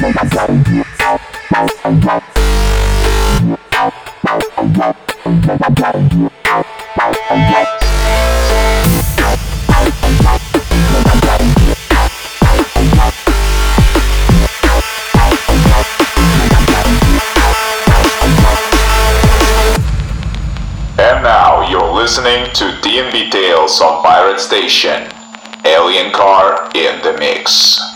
And now you're listening to DNB Tales on Pirate Station. Alien Car in the Mix.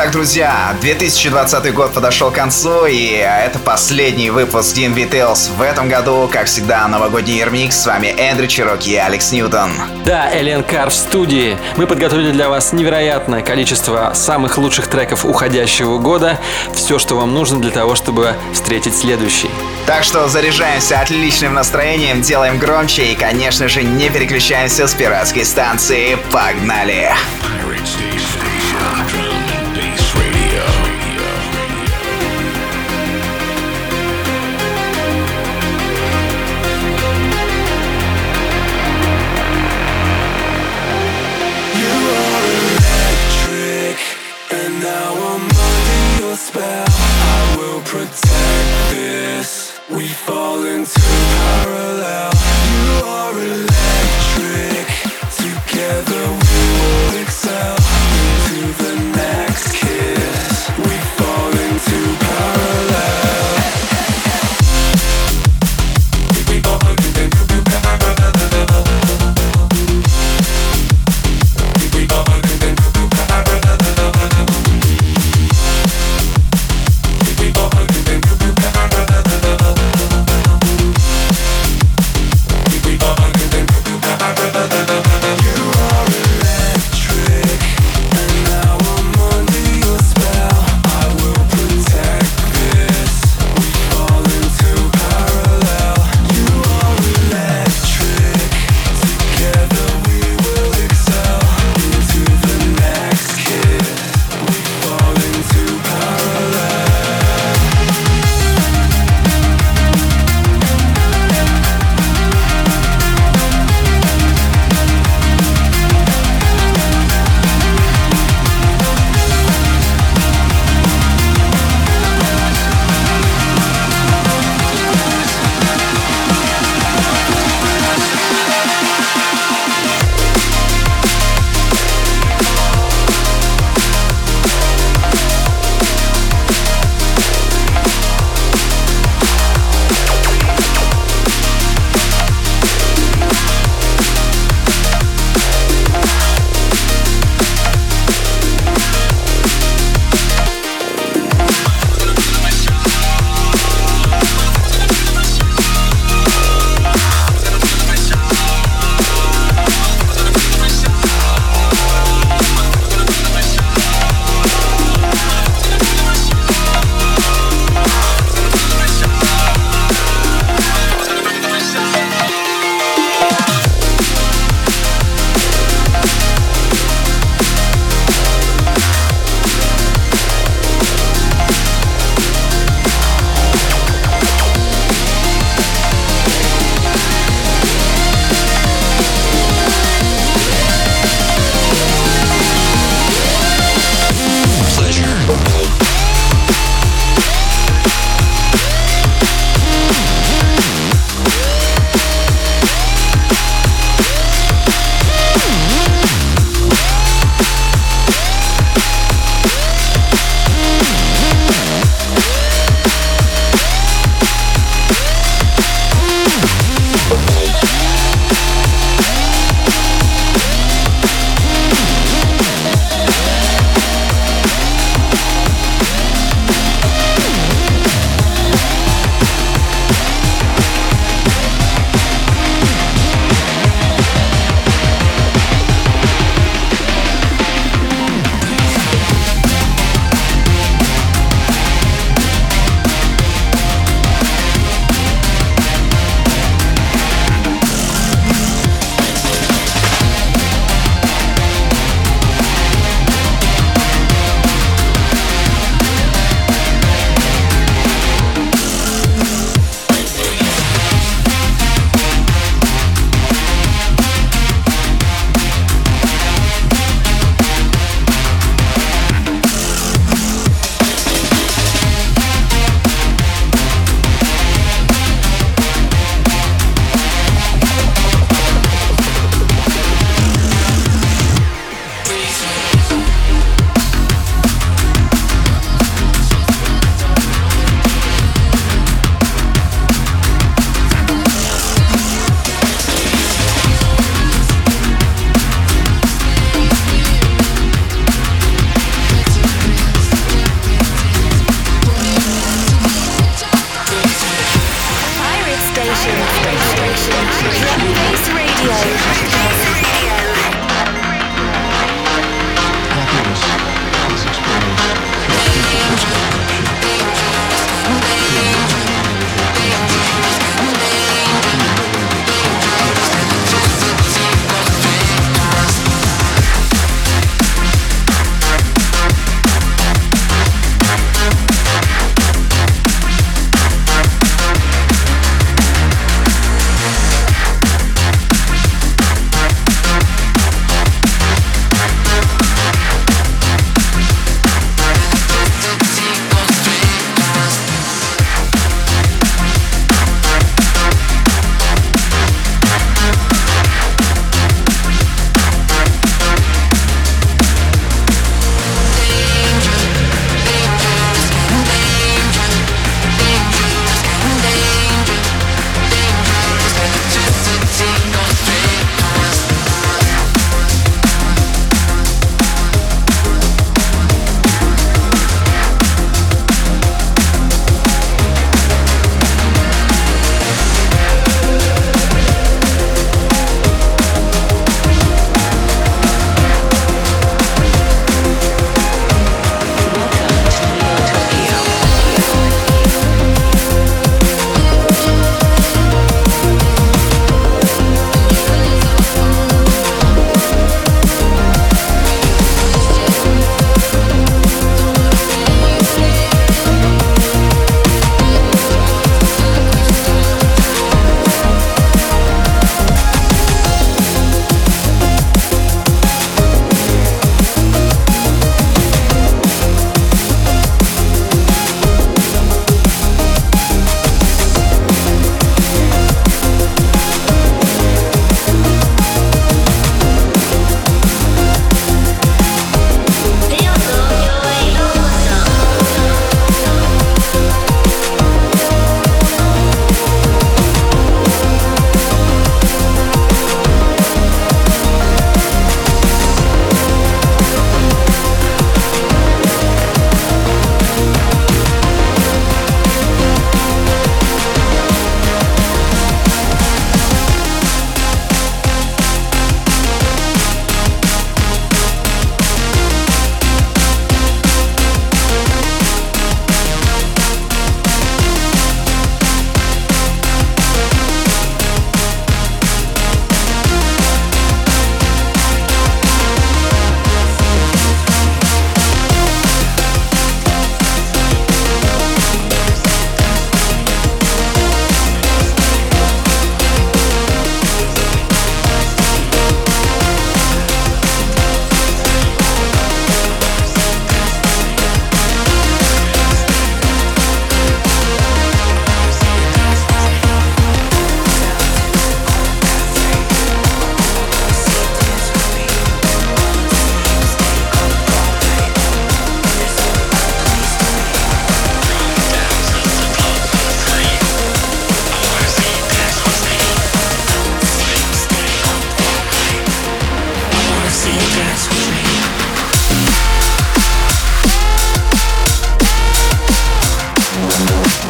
Итак, друзья, 2020 год подошел к концу, и это последний выпуск DNB Tales в этом году. Как всегда, новогодний ремикс. С вами Эндрю Чироки и Алекс Ньютон. Да, Alien Car в студии. Мы подготовили для вас невероятное количество самых лучших треков уходящего года. Все, что вам нужно для того, чтобы встретить следующий. Так что заряжаемся отличным настроением, делаем громче и, конечно же, не переключаемся с пиратской станции. Погнали! Pirate Station. Happy Face Radio.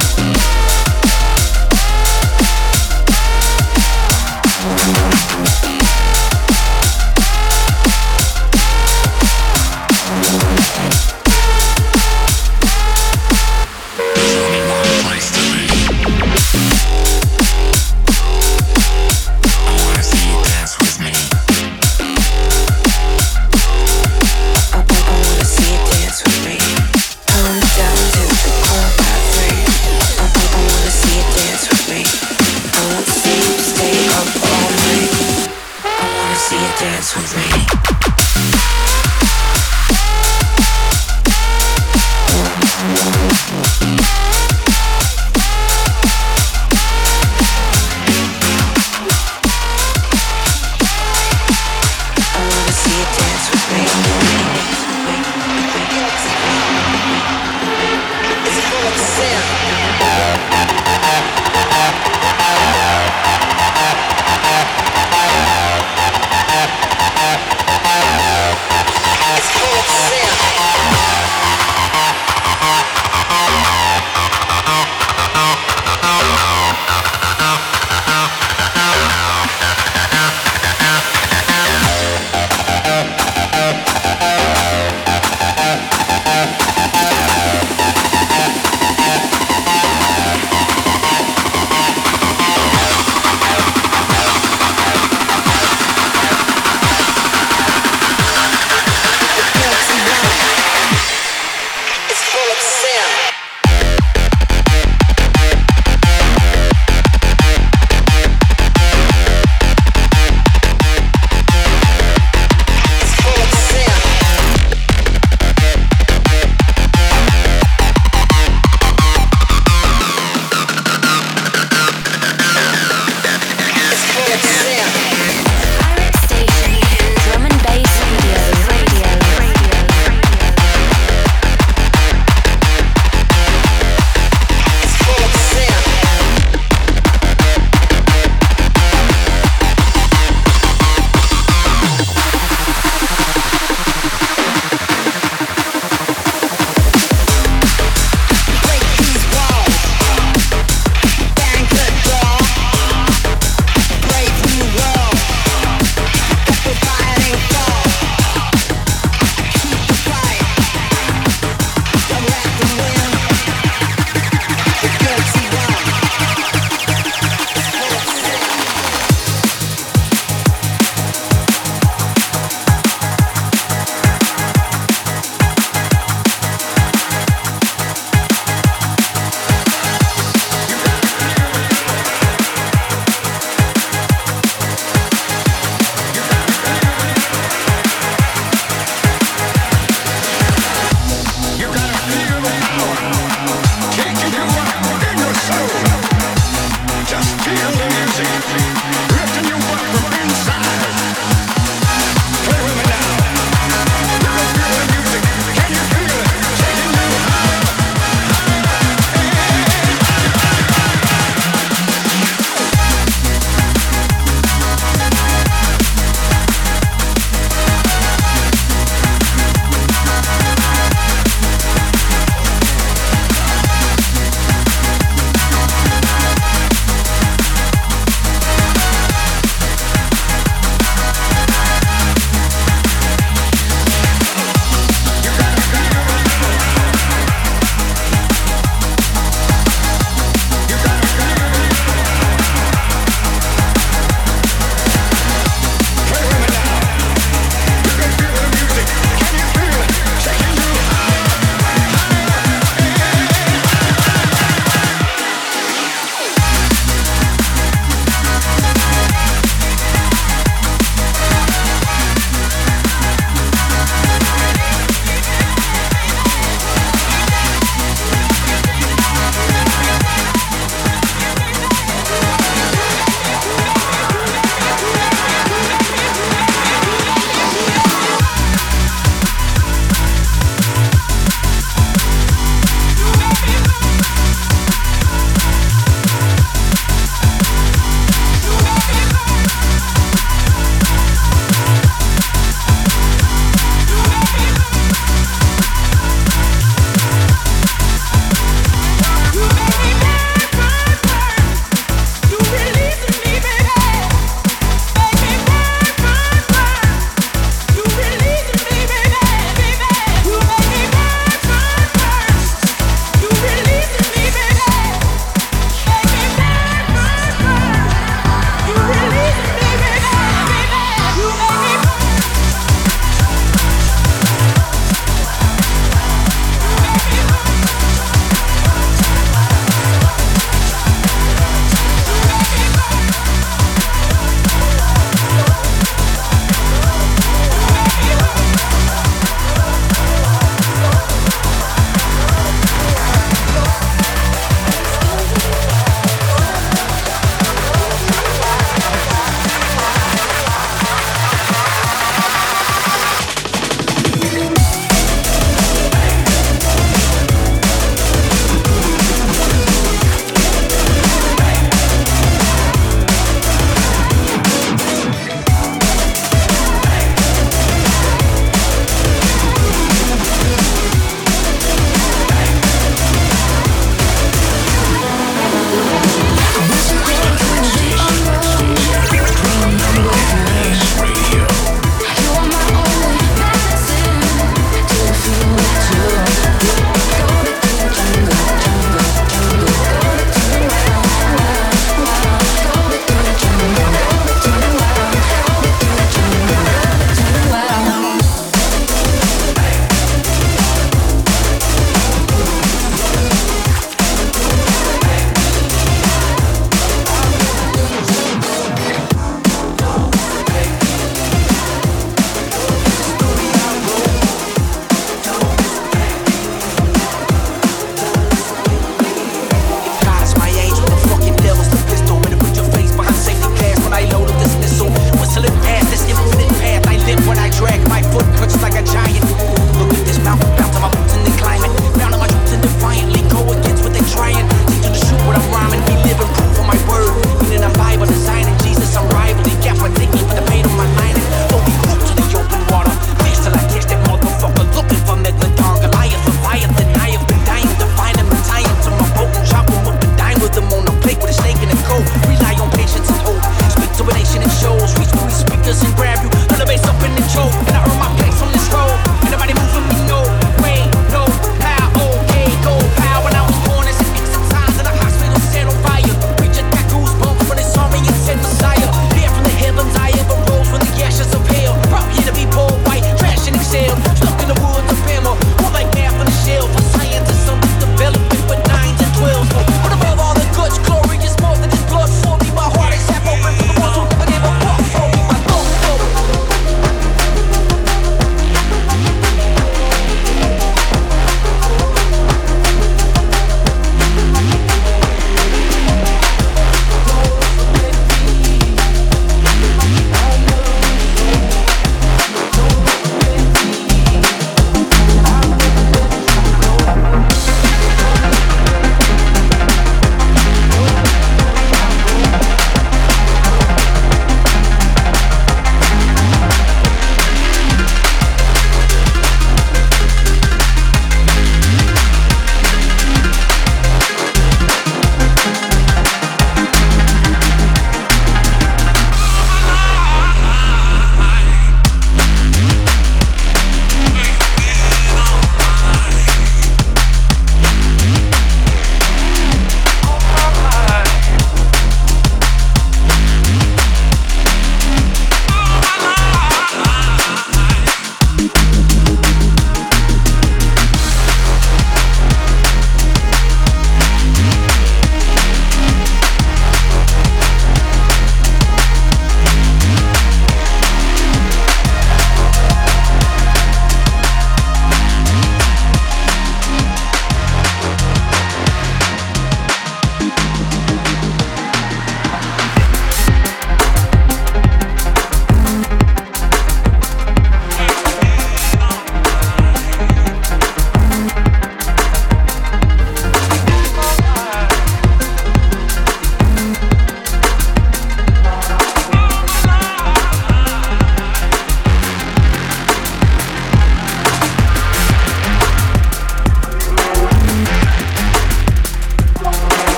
Bye.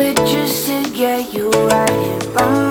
it just to get you right.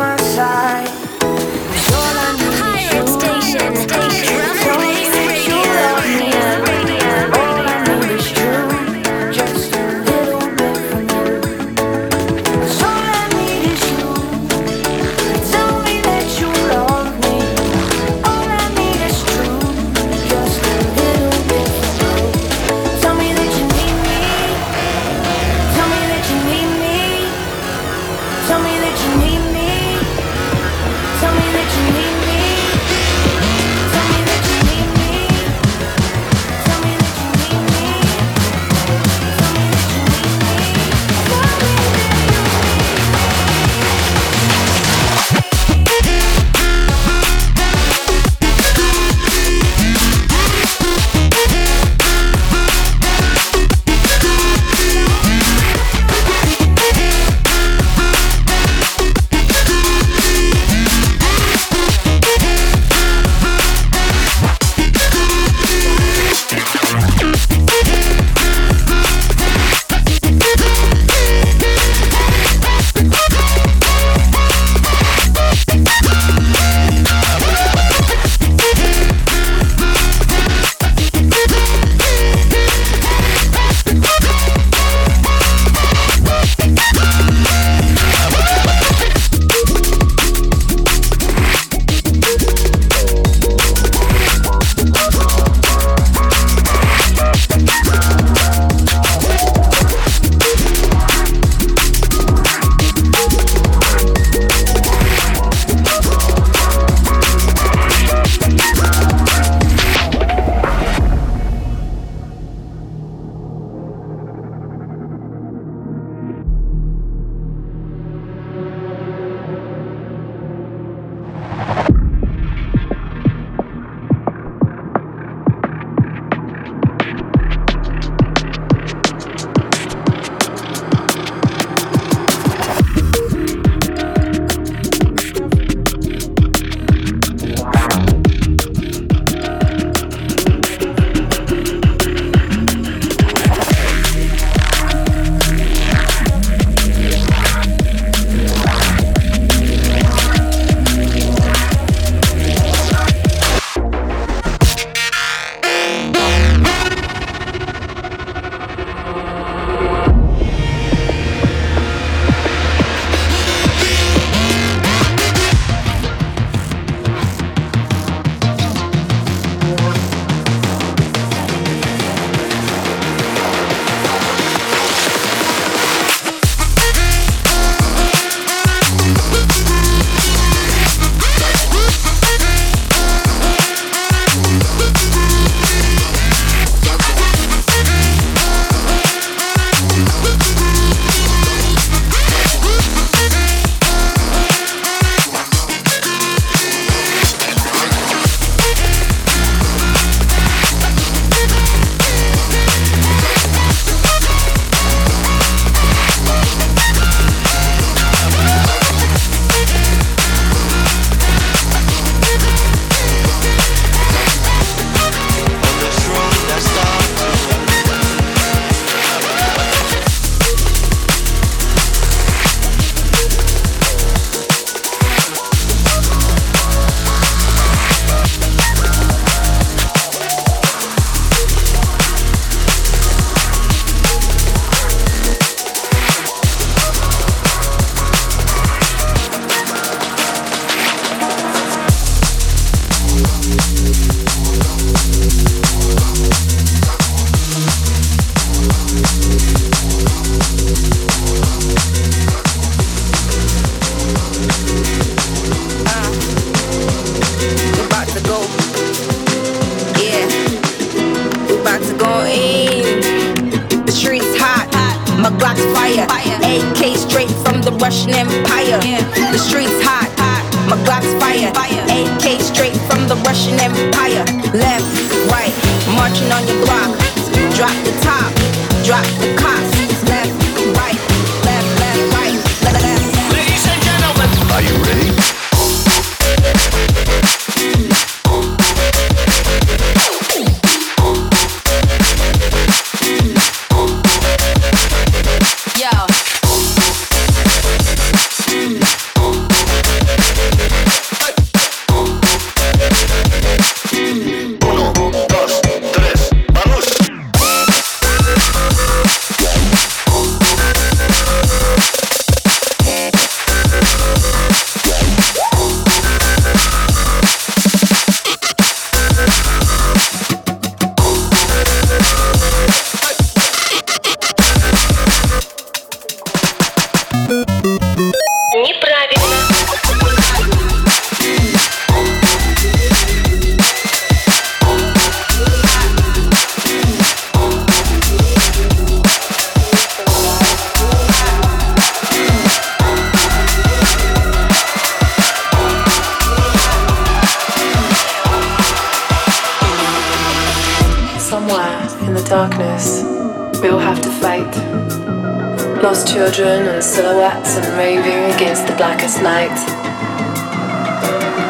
Lost children and silhouettes and raving against the blackest night.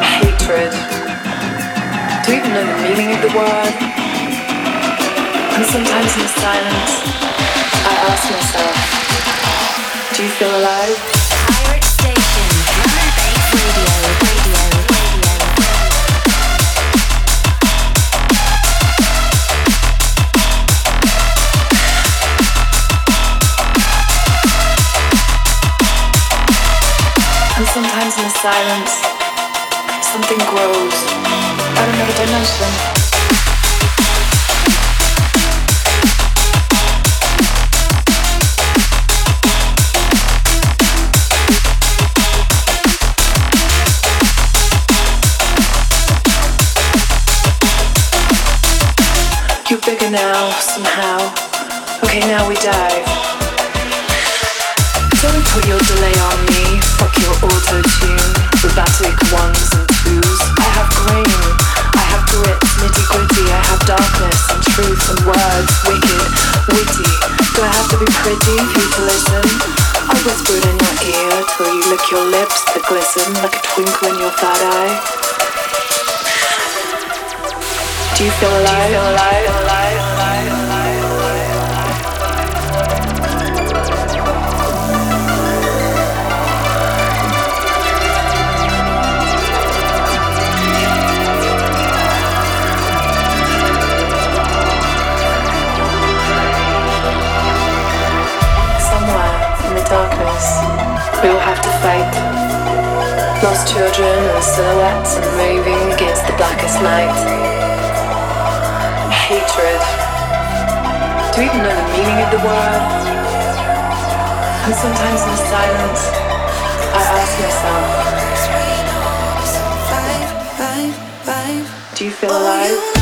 Hatred. Do you even know the meaning of the word? And sometimes in the silence, I ask myself, do you feel alive? Silence, something grows. I don't know the dimension. You're bigger now, somehow. Okay, now we dive. Put your delay on me. Fuck your auto tune. Robotic ones and twos. I have grain. I have grit, nitty gritty. I have darkness and truth and words. Wicked, witty. Do I have to be pretty for you to listen? I whisper it in your ear till you lick your lips that glisten like a twinkle in your third eye. Do you feel alive? feel alive? Even know the meaning of the word? And sometimes in the silence, I ask myself, do you feel alive?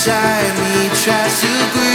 Inside me tries to grip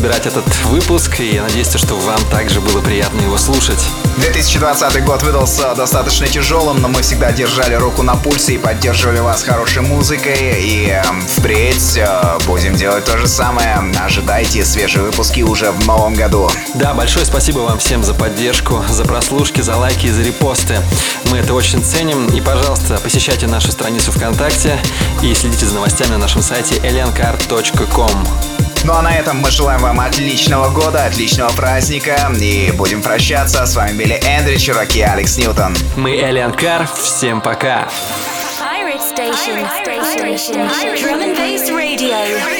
собирать этот выпуск, и я надеюсь, что вам также было приятно его слушать. 2020 год выдался достаточно тяжелым, но мы всегда держали руку на пульсе и поддерживали вас хорошей музыкой. И эм, впредь э, будем делать то же самое. Ожидайте свежие выпуски уже в новом году. Да, большое спасибо вам всем за поддержку, за прослушки, за лайки и за репосты. Мы это очень ценим. И, пожалуйста, посещайте нашу страницу ВКонтакте и следите за новостями на нашем сайте aliencar.com. Ну а на этом мы желаем вам отличного года, отличного праздника и будем прощаться. С вами были Эндрю Чураки и Алекс Ньютон. Мы Элиан Кар. Всем пока. Pirate Station. Pirate Station. Drum and Bass Radio.